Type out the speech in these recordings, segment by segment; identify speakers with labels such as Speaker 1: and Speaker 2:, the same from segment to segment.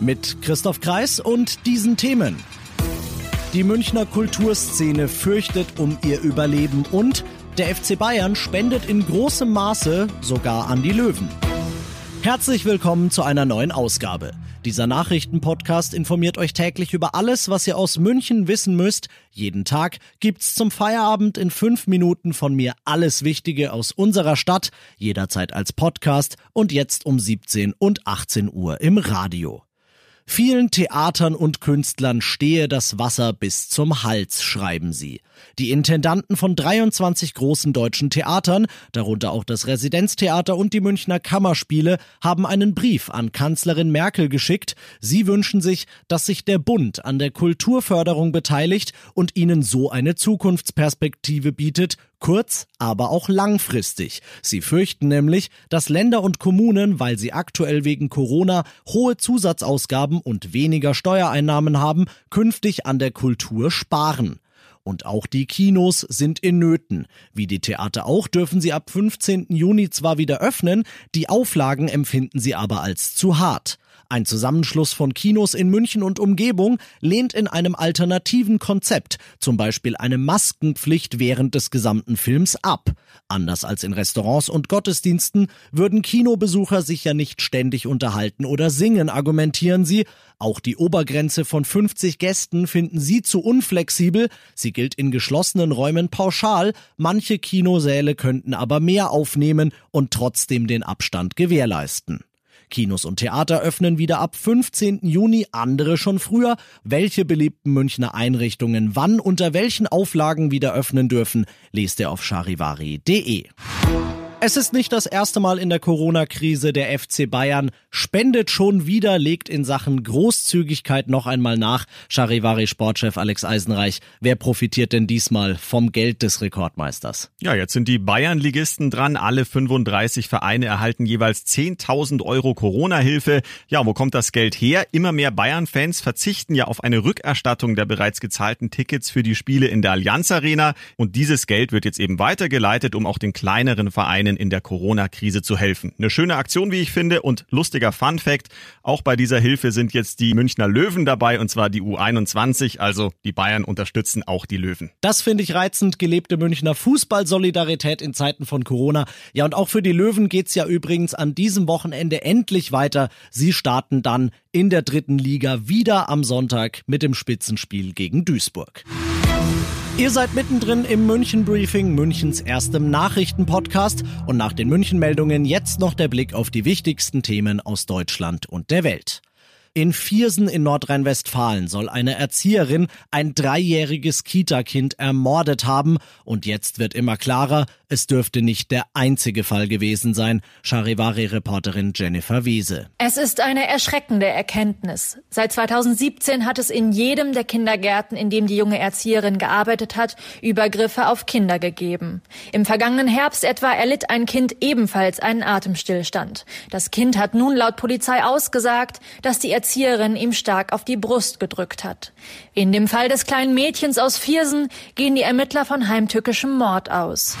Speaker 1: Mit Christoph Kreis und diesen Themen. Die Münchner Kulturszene fürchtet um ihr Überleben und der FC Bayern spendet in großem Maße sogar an die Löwen. Herzlich willkommen zu einer neuen Ausgabe. Dieser Nachrichtenpodcast informiert euch täglich über alles, was ihr aus München wissen müsst. Jeden Tag gibt's zum Feierabend in fünf Minuten von mir alles Wichtige aus unserer Stadt, jederzeit als Podcast und jetzt um 17 und 18 Uhr im Radio. Vielen Theatern und Künstlern stehe das Wasser bis zum Hals, schreiben sie. Die Intendanten von 23 großen deutschen Theatern, darunter auch das Residenztheater und die Münchner Kammerspiele, haben einen Brief an Kanzlerin Merkel geschickt. Sie wünschen sich, dass sich der Bund an der Kulturförderung beteiligt und ihnen so eine Zukunftsperspektive bietet, kurz, aber auch langfristig. Sie fürchten nämlich, dass Länder und Kommunen, weil sie aktuell wegen Corona hohe Zusatzausgaben und weniger Steuereinnahmen haben, künftig an der Kultur sparen. Und auch die Kinos sind in Nöten. Wie die Theater auch dürfen sie ab 15. Juni zwar wieder öffnen, die Auflagen empfinden sie aber als zu hart. Ein Zusammenschluss von Kinos in München und Umgebung lehnt in einem alternativen Konzept, zum Beispiel eine Maskenpflicht während des gesamten Films, ab. Anders als in Restaurants und Gottesdiensten würden Kinobesucher sich ja nicht ständig unterhalten oder singen, argumentieren sie. Auch die Obergrenze von 50 Gästen finden sie zu unflexibel. Sie gilt in geschlossenen Räumen pauschal. Manche Kinosäle könnten aber mehr aufnehmen und trotzdem den Abstand gewährleisten. Kinos und Theater öffnen wieder ab 15. Juni, andere schon früher. Welche beliebten Münchner Einrichtungen wann unter welchen Auflagen wieder öffnen dürfen, lest ihr auf charivari.de. Es ist nicht das erste Mal in der Corona-Krise. Der FC Bayern spendet schon wieder, legt in Sachen Großzügigkeit noch einmal nach. Charivari-Sportchef Alex Eisenreich, wer profitiert denn diesmal vom Geld des Rekordmeisters?
Speaker 2: Ja, jetzt sind die Bayern-Ligisten dran. Alle 35 Vereine erhalten jeweils 10.000 Euro Corona-Hilfe. Ja, wo kommt das Geld her? Immer mehr Bayern-Fans verzichten ja auf eine Rückerstattung der bereits gezahlten Tickets für die Spiele in der Allianz Arena. Und dieses Geld wird jetzt eben weitergeleitet, um auch den kleineren Vereinen Vereinen in der Corona-Krise zu helfen. Eine schöne Aktion, wie ich finde, und lustiger Fun Fact. Auch bei dieser Hilfe sind jetzt die Münchner Löwen dabei, und zwar die U21, also die Bayern unterstützen auch die Löwen.
Speaker 1: Das finde ich reizend, gelebte Münchner Fußballsolidarität in Zeiten von Corona. Ja, und auch für die Löwen geht's ja übrigens an diesem Wochenende endlich weiter. Sie starten dann in der dritten Liga wieder am Sonntag mit dem Spitzenspiel gegen Duisburg. Ihr seid mittendrin im München Briefing, Münchens erstem Nachrichtenpodcast und nach den München Meldungen jetzt noch der Blick auf die wichtigsten Themen aus Deutschland und der Welt. In Viersen in Nordrhein-Westfalen soll eine Erzieherin ein dreijähriges Kita-Kind ermordet haben und jetzt wird immer klarer, es dürfte nicht der einzige Fall gewesen sein, Charivari-Reporterin Jennifer Wiese.
Speaker 3: Es ist eine erschreckende Erkenntnis. Seit 2017 hat es in jedem der Kindergärten, in dem die junge Erzieherin gearbeitet hat, Übergriffe auf Kinder gegeben. Im vergangenen Herbst etwa erlitt ein Kind ebenfalls einen Atemstillstand. Das Kind hat nun laut Polizei ausgesagt, dass die Erzieherin ihm stark auf die Brust gedrückt hat. In dem Fall des kleinen Mädchens aus Viersen gehen die Ermittler von heimtückischem Mord aus.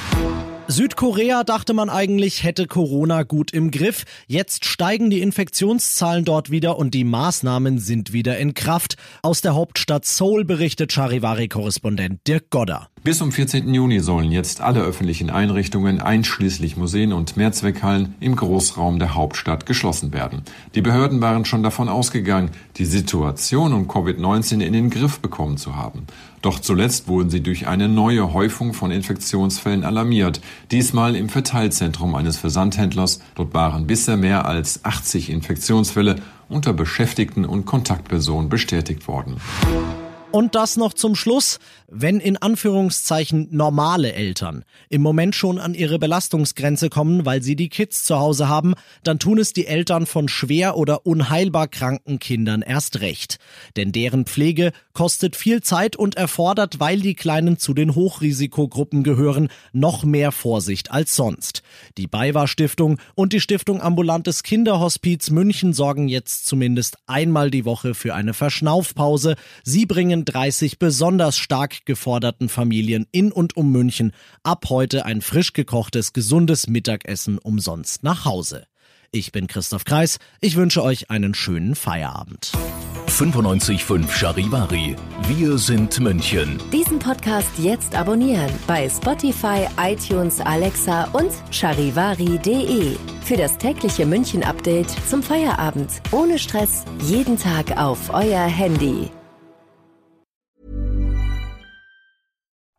Speaker 1: Südkorea dachte man eigentlich, hätte Corona gut im Griff. Jetzt steigen die Infektionszahlen dort wieder und die Maßnahmen sind wieder in Kraft. Aus der Hauptstadt Seoul berichtet Charivari-Korrespondent Dirk Godder.
Speaker 4: Bis zum 14. Juni sollen jetzt alle öffentlichen Einrichtungen, einschließlich Museen und Mehrzweckhallen, im Großraum der Hauptstadt geschlossen werden. Die Behörden waren schon davon ausgegangen, die Situation um Covid-19 in den Griff bekommen zu haben. Doch zuletzt wurden sie durch eine neue Häufung von Infektionsfällen alarmiert. Diesmal im Verteilzentrum eines Versandhändlers. Dort waren bisher mehr als 80 Infektionsfälle unter Beschäftigten und Kontaktpersonen bestätigt worden.
Speaker 1: Und das noch zum Schluss. Wenn in Anführungszeichen normale Eltern im Moment schon an ihre Belastungsgrenze kommen, weil sie die Kids zu Hause haben, dann tun es die Eltern von schwer oder unheilbar kranken Kindern erst recht. Denn deren Pflege kostet viel Zeit und erfordert, weil die Kleinen zu den Hochrisikogruppen gehören, noch mehr Vorsicht als sonst. Die BayWa Stiftung und die Stiftung Ambulantes Kinderhospiz München sorgen jetzt zumindest einmal die Woche für eine Verschnaufpause. Sie bringen 30 besonders stark geforderten Familien in und um München ab heute ein frisch gekochtes, gesundes Mittagessen umsonst nach Hause. Ich bin Christoph Kreis. Ich wünsche euch einen schönen Feierabend.
Speaker 5: 95.5 Charivari. Wir sind München.
Speaker 6: Diesen Podcast jetzt abonnieren bei Spotify, iTunes, Alexa und charivari.de. Für das tägliche München-Update zum Feierabend. Ohne Stress. Jeden Tag auf euer Handy.